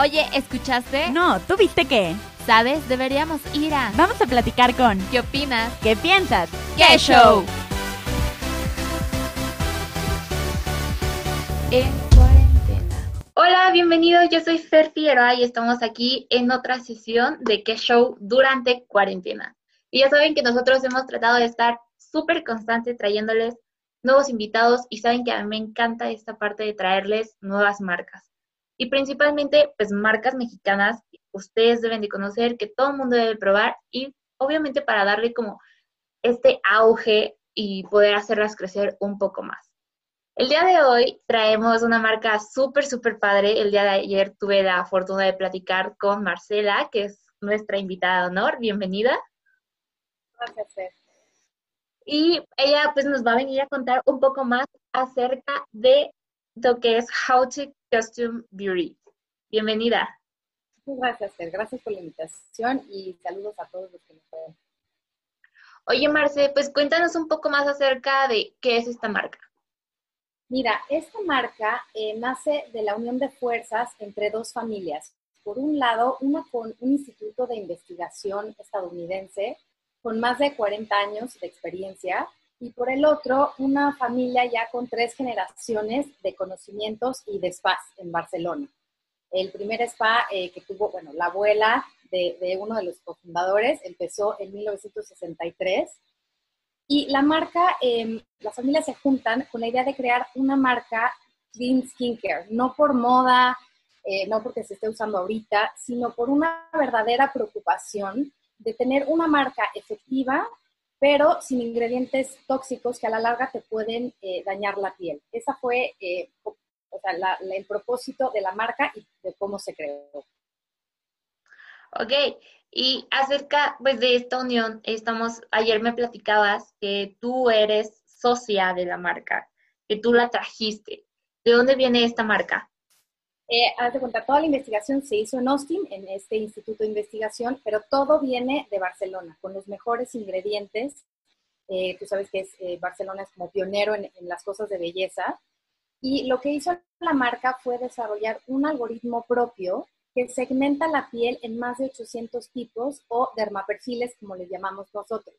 Oye, ¿escuchaste? No, ¿tú viste qué? ¿Sabes? Deberíamos ir a... Vamos a platicar con... ¿Qué opinas? ¿Qué piensas? ¡Qué show! En cuarentena. Hola, bienvenidos. Yo soy Fer Figueroa y estamos aquí en otra sesión de ¿Qué show? durante cuarentena. Y ya saben que nosotros hemos tratado de estar súper constantes trayéndoles nuevos invitados y saben que a mí me encanta esta parte de traerles nuevas marcas. Y principalmente, pues marcas mexicanas, ustedes deben de conocer, que todo el mundo debe probar y obviamente para darle como este auge y poder hacerlas crecer un poco más. El día de hoy traemos una marca súper, súper padre. El día de ayer tuve la fortuna de platicar con Marcela, que es nuestra invitada de honor. Bienvenida. Gracias, Y ella pues nos va a venir a contar un poco más acerca de lo que es How to Custom Beauty. Bienvenida. Muchas gracias, Fer. Gracias por la invitación y saludos a todos los que nos ven. Oye, Marce, pues cuéntanos un poco más acerca de qué es esta marca. Mira, esta marca eh, nace de la unión de fuerzas entre dos familias. Por un lado, una con un instituto de investigación estadounidense con más de 40 años de experiencia y por el otro, una familia ya con tres generaciones de conocimientos y de spas en Barcelona. El primer spa eh, que tuvo, bueno, la abuela de, uno de los cofundadores empezó en 1963 y la marca, eh, las familias se juntan con la idea de crear una marca clean skincare, no por moda, eh, no porque se esté usando ahorita, sino por una verdadera preocupación de tener una marca efectiva pero sin ingredientes tóxicos que a la larga te pueden eh, dañar la piel. Esa fue eh, el propósito de la marca y de cómo se creó. Ok, y acerca pues, de esta unión, estamos, ayer me platicabas que tú eres socia de la marca, que tú la trajiste. ¿De dónde viene esta marca? Eh, haz de cuenta, toda la investigación se hizo en Austin, en este instituto de investigación, pero todo viene de Barcelona, con los mejores ingredientes. Eh, tú sabes que es, eh, Barcelona es como pionero en, en, las cosas de belleza. Y lo que hizo la marca fue desarrollar un algoritmo propio que segmenta la piel en más de 800 tipos o dermaperfiles, como les llamamos nosotros.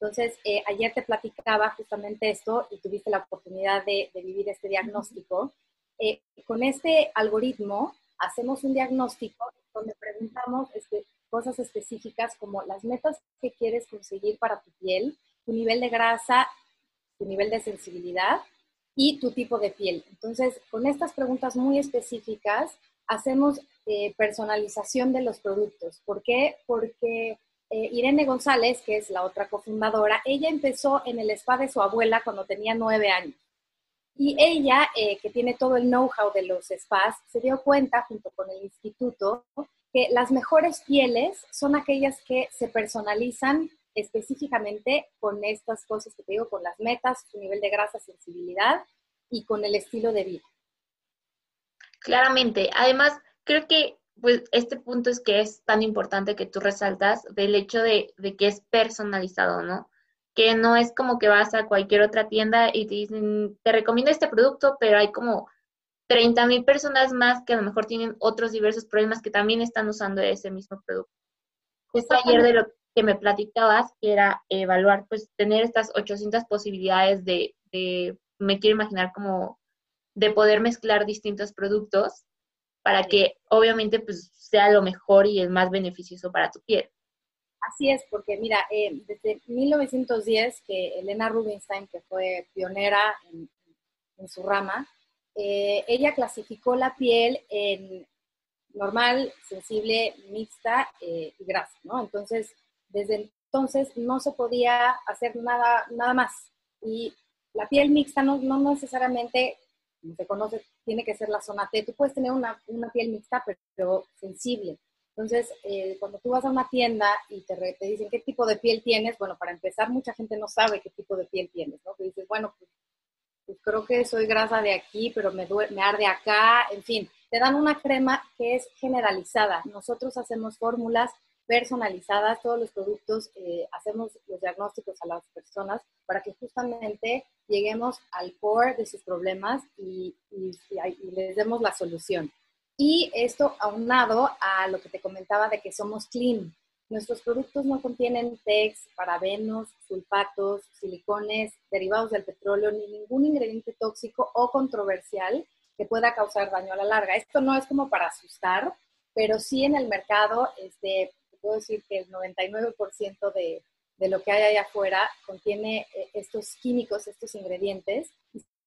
Entonces, eh, ayer te platicaba justamente esto y tuviste la oportunidad de, de vivir este diagnóstico. Eh, con este algoritmo hacemos un diagnóstico donde preguntamos este, cosas específicas como las metas que quieres conseguir para tu piel, tu nivel de grasa, tu nivel de sensibilidad y tu tipo de piel. Entonces, con estas preguntas muy específicas, hacemos eh, personalización de los productos. ¿Por qué? Porque eh, Irene González, que es la otra cofundadora, ella empezó en el spa de su abuela cuando tenía nueve años. Y ella, eh, que tiene todo el know-how de los spas, se dio cuenta, junto con el instituto, que las mejores pieles son aquellas que se personalizan específicamente con estas cosas que te digo, con las metas, su nivel de grasa, sensibilidad y con el estilo de vida. Claramente. Además, creo que pues este punto es que es tan importante que tú resaltas del hecho de, de que es personalizado, ¿no? Que no es como que vas a cualquier otra tienda y te dicen, te recomiendo este producto, pero hay como 30 mil personas más que a lo mejor tienen otros diversos problemas que también están usando ese mismo producto. Justo ayer de lo que me platicabas, que era evaluar, pues tener estas 800 posibilidades de, de me quiero imaginar como de poder mezclar distintos productos para que obviamente pues sea lo mejor y el más beneficioso para tu piel. Así es, porque mira, eh, desde 1910 que Elena Rubinstein, que fue pionera en, su rama, eh, ella clasificó la piel en normal, sensible, mixta eh, y grasa, ¿no? Entonces, desde entonces no se podía hacer nada, nada más. Y la piel mixta no, no necesariamente, como se conoce, tiene que ser la zona T. Tú puedes tener una, una piel mixta, pero sensible. Entonces, eh, cuando tú vas a una tienda y te, te, dicen qué tipo de piel tienes, bueno, para empezar, mucha gente no sabe qué tipo de piel tienes, ¿no? Que dices, bueno, pues, pues creo que soy grasa de aquí, pero me, me arde acá, en fin, te dan una crema que es generalizada. Nosotros hacemos fórmulas personalizadas, todos los productos, eh, hacemos los diagnósticos a las personas para que justamente lleguemos al core de sus problemas y, y les demos la solución. Y esto aunado a lo que te comentaba de que somos clean. Nuestros productos no contienen TEX, parabenos, sulfatos, silicones, derivados del petróleo, ni ningún ingrediente tóxico o controversial que pueda causar daño a la larga. Esto no es como para asustar, pero sí en el mercado, este, puedo decir que el 99% de, de lo que hay allá afuera contiene eh, estos químicos, estos ingredientes.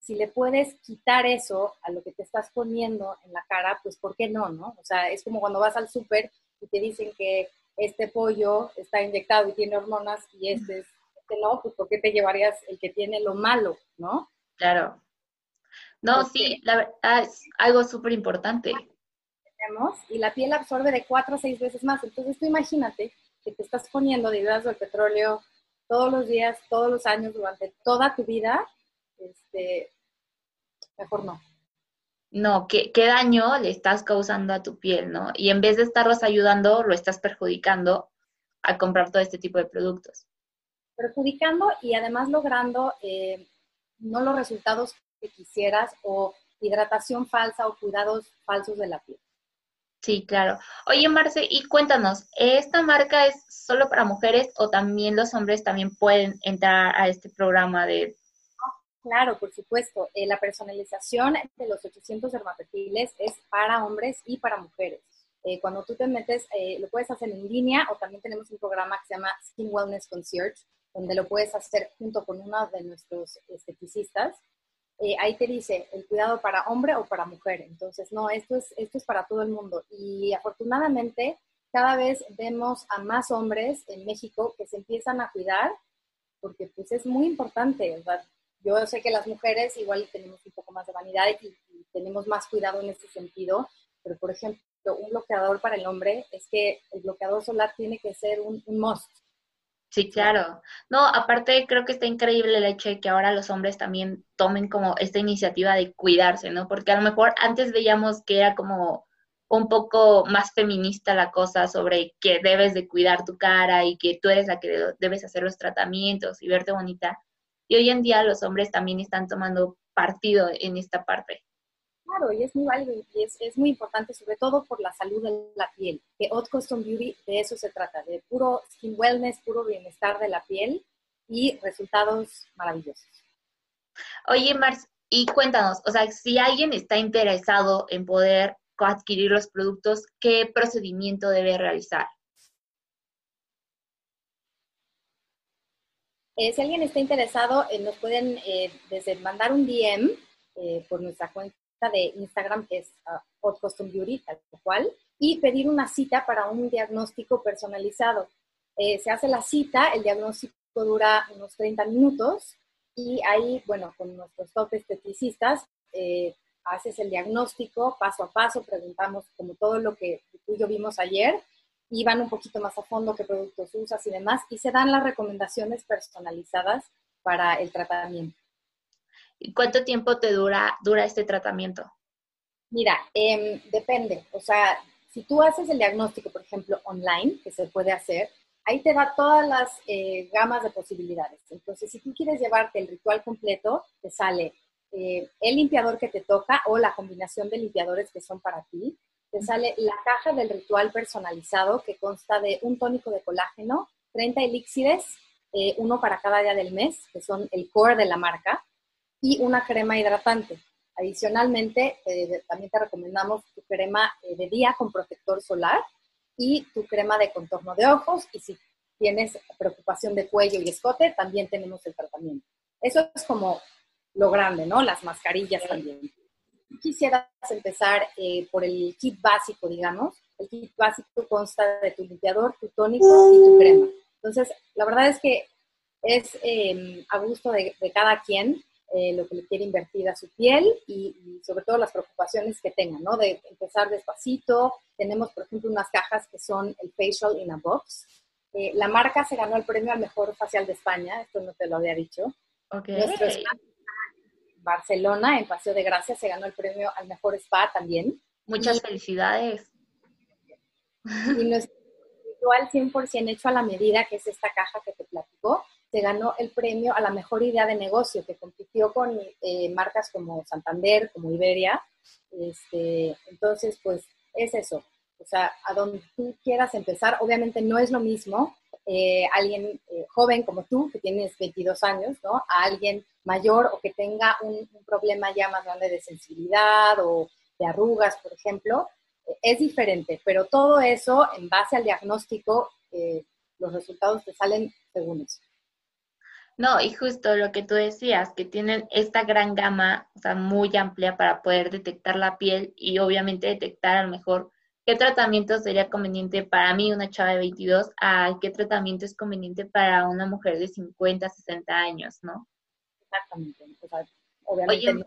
Si le puedes quitar eso a lo que te estás poniendo en la cara, pues ¿por qué no? no? O sea, es como cuando vas al súper y te dicen que este pollo está inyectado y tiene hormonas y este, este no, pues ¿por qué te llevarías el que tiene lo malo, no? Claro. No, sí, la verdad es algo súper importante. Y la piel absorbe de cuatro a seis veces más. Entonces tú imagínate que te estás poniendo de del petróleo todos los días, todos los años, durante toda tu vida, este, mejor no. No, ¿qué, qué daño le estás causando a tu piel, ¿no? Y en vez de estarlos ayudando, lo estás perjudicando al comprar todo este tipo de productos. Perjudicando y además logrando eh, no los resultados que quisieras o hidratación falsa o cuidados falsos de la piel. Sí, claro. Oye, Marce, y cuéntanos, ¿esta marca es solo para mujeres o también los hombres también pueden entrar a este programa de... Claro, por supuesto. Eh, la personalización de los 800 dermatofiles es para hombres y para mujeres. Eh, cuando tú te metes, eh, lo puedes hacer en línea o también tenemos un programa que se llama Skin Wellness Concierge, donde lo puedes hacer junto con uno de nuestros esteticistas eh, ahí te dice el cuidado para hombre o para mujer. Entonces, no, esto es, esto es para todo el mundo. Y afortunadamente, cada vez vemos a más hombres en México que se empiezan a cuidar, porque pues es muy importante, ¿verdad? Yo sé que las mujeres igual tenemos un poco más de vanidad y, tenemos más cuidado en este sentido, pero por ejemplo, un bloqueador para el hombre es que el bloqueador solar tiene que ser un, un must. Sí, claro. No, aparte creo que está increíble el hecho de que ahora los hombres también tomen como esta iniciativa de cuidarse, ¿no? Porque a lo mejor antes veíamos que era como un poco más feminista la cosa sobre que debes de cuidar tu cara y que tú eres la que debes hacer los tratamientos y verte bonita. Y hoy en día los hombres también están tomando partido en esta parte. Claro, y es muy válido y es, es, muy importante, sobre todo por la salud de la piel. Que Haute Custom Beauty de eso se trata, de puro skin wellness, puro bienestar de la piel y resultados maravillosos. Oye, Mars, y cuéntanos, o sea, si alguien está interesado en poder adquirir los productos, ¿qué procedimiento debe realizar? Eh, si alguien está interesado, eh, nos pueden eh, desde mandar un DM por nuestra cuenta de Instagram, que es uh, Custom Beauty, tal cual, y pedir una cita para un diagnóstico personalizado. Eh, se hace la cita, el diagnóstico dura unos 30 minutos y ahí, bueno, con nuestros top esteticistas, eh, haces el diagnóstico paso a paso, preguntamos como todo lo que tú y yo vimos ayer y van un poquito más a fondo qué productos usas y demás y se dan las recomendaciones personalizadas para el tratamiento. ¿Y cuánto tiempo te dura, dura este tratamiento? Mira, em, depende. O sea, si tú haces el diagnóstico, por ejemplo, online, que se puede hacer, ahí te da todas las eh, gamas de posibilidades. Entonces, si tú quieres llevarte el ritual completo, te sale eh, el limpiador que te toca o la combinación de limpiadores que son para ti. Te sale la caja del ritual personalizado que consta de un tónico de colágeno, 30 elixires, eh, uno para cada día del mes, que son el core de la marca y una crema hidratante. Adicionalmente, eh, también te recomendamos tu crema eh, de día con protector solar y tu crema de contorno de ojos. Y si tienes preocupación de cuello y escote, también tenemos el tratamiento. Eso es como lo grande, ¿no? Las mascarillas también. Quisieras empezar eh, por el kit básico, digamos. El kit básico consta de tu limpiador, tu tónico y tu crema. Entonces, la verdad es que es a gusto de, de cada quien eh, lo que le quiere invertir a su piel y, sobre todo las preocupaciones que tenga, ¿no? De empezar despacito. Tenemos, por ejemplo, unas cajas que son el Facial in a Box. Eh, la marca se ganó el premio al mejor facial de España, esto no te lo había dicho. Okay. Nuestro spa Barcelona, en Paseo de Gracia, se ganó el premio al mejor spa también. Muchas felicidades. Y nuestro ritual 100% hecho a la medida, que es esta caja que te platico, se ganó el premio a la mejor idea de negocio, que compitió con eh, marcas como Santander, como Iberia. Este, entonces, pues es eso. O sea, a donde tú quieras empezar, obviamente no es lo mismo eh, alguien eh, joven como tú, que tienes 22 años, ¿no? A alguien mayor o que tenga un, problema ya más grande de sensibilidad o de arrugas, por ejemplo, es diferente, pero todo eso en base al diagnóstico, los resultados te salen según eso. No, y justo lo que tú decías, que tienen esta gran gama, o sea, muy amplia para poder detectar la piel y obviamente detectar a lo mejor qué tratamiento sería conveniente para mí, una chava de 22, a qué tratamiento es conveniente para una mujer de 50, 60 años, ¿no? Exactamente. O sea, obviamente no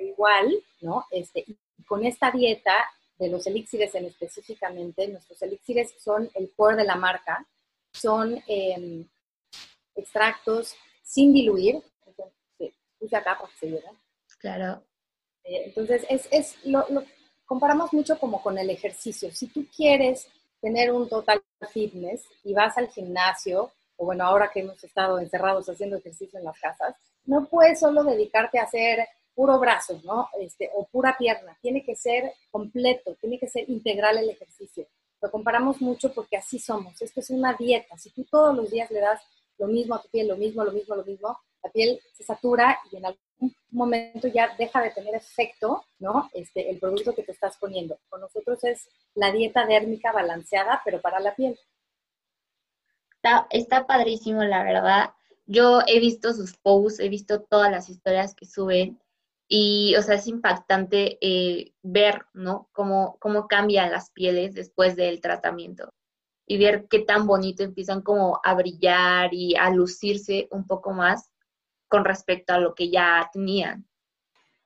igual, ¿no? Este, y con esta dieta de los elixires en específicamente, nuestros elixires son el core de la marca, son eh, extractos sin diluir. puse acá para que se viera. Claro. Eh, entonces, es, es lo, comparamos mucho como con el ejercicio. Si tú quieres tener un total fitness y vas al gimnasio, o bueno, ahora que hemos estado encerrados haciendo ejercicio en las casas, no puedes solo dedicarte a hacer puro brazo, ¿no? Este, o pura pierna. Tiene que ser completo, tiene que ser integral el ejercicio. Lo comparamos mucho porque así somos. Esto es una dieta. Si tú todos los días le das lo mismo a tu piel, lo mismo, lo mismo, lo mismo, la piel se satura y en algún momento ya deja de tener efecto, ¿no? Este, el producto que te estás poniendo. Con nosotros es la dieta dérmica balanceada, pero para la piel. Está, está padrísimo, la verdad. Yo he visto sus posts, he visto todas las historias que suben y, o sea, es impactante eh, ver, ¿no? Cómo, cómo cambian las pieles después del tratamiento y ver qué tan bonito empiezan como a brillar y a lucirse un poco más con respecto a lo que ya tenían.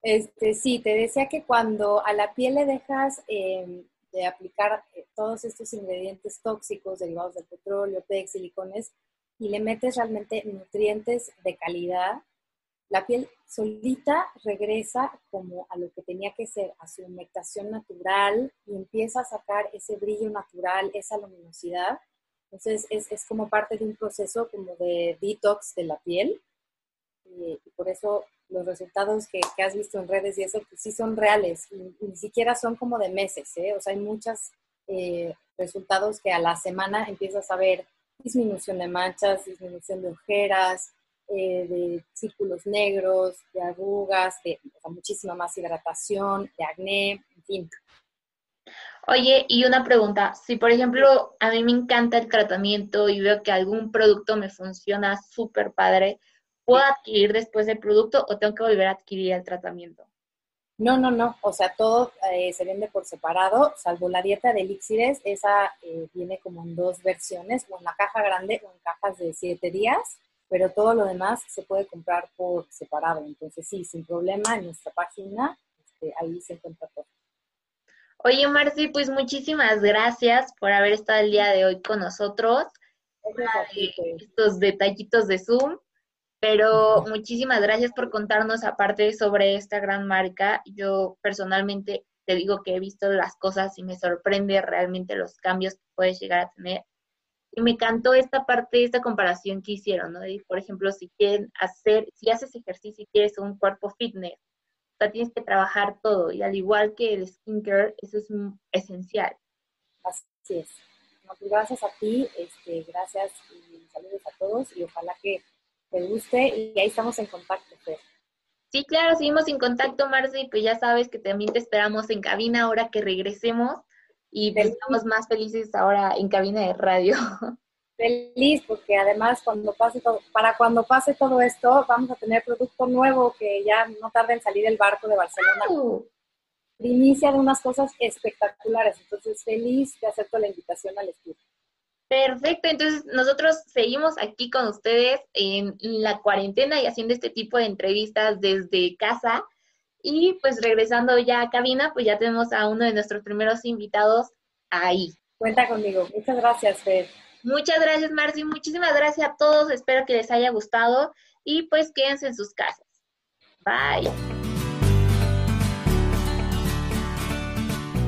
Este, sí, te decía que cuando a la piel le dejas em, de aplicar eh, todos estos ingredientes tóxicos derivados del petróleo, PEX, silicones, y le metes realmente nutrientes de calidad, la piel solita regresa como a lo que tenía que ser, a su humectación natural y empieza a sacar ese brillo natural, esa luminosidad. Entonces es, como parte de un proceso como de detox de la piel y, por eso los resultados que, has visto en redes y eso pues sí son reales y, ni siquiera son como de meses, ¿eh? o sea, hay muchos eh, resultados que a la semana empiezas a ver disminución de manchas, disminución de ojeras, eh, de círculos negros, de arrugas, de muchísima más hidratación, de acné, en fin. Oye, y una pregunta, si por ejemplo a mí me encanta el tratamiento y veo que algún producto me funciona súper padre, ¿puedo adquirir después el producto o tengo que volver a adquirir el tratamiento? No, no, no, o sea, todo eh, se vende por separado, salvo la dieta de elixires, esa eh, viene como en dos versiones, o en la caja grande o en cajas de siete días pero todo lo demás se puede comprar por separado. Entonces, sí, sin problema, en nuestra página, este, ahí se encuentra todo. Oye, Marci, pues muchísimas gracias por haber estado el día de hoy con nosotros. estos detallitos de Zoom, pero muchísimas gracias por contarnos aparte sobre esta gran marca. Yo personalmente te digo que he visto las cosas y me sorprende realmente los cambios que puedes llegar a tener y me encantó esta parte, esta comparación que hicieron, ¿no? por ejemplo, si quieren hacer, si haces ejercicio y quieres un cuerpo fitness, o sea, tienes que trabajar todo. Y al igual que el skincare, eso es esencial. Así es. Gracias a ti, este, gracias y saludos a todos y ojalá que te guste y ahí estamos en contacto, Fer. Sí, claro, seguimos en contacto, Marci, pues ya sabes que también te esperamos en cabina ahora que regresemos y pues estamos más felices ahora en cabina de radio. Feliz porque además cuando pase todo, para cuando pase todo esto vamos a tener producto nuevo que ya no tarda en salir el barco de Barcelona. Primicia de unas cosas espectaculares, entonces feliz de acepto la invitación al estudio. Perfecto, entonces nosotros seguimos aquí con ustedes en la cuarentena y haciendo este tipo de entrevistas desde casa y pues regresando ya a cabina, pues ya tenemos a uno de nuestros primeros invitados ahí. Cuenta conmigo. Muchas gracias, Fer. Muchas gracias, Marci. Muchísimas gracias a todos. Espero que les haya gustado y pues quédense en sus casas. Bye.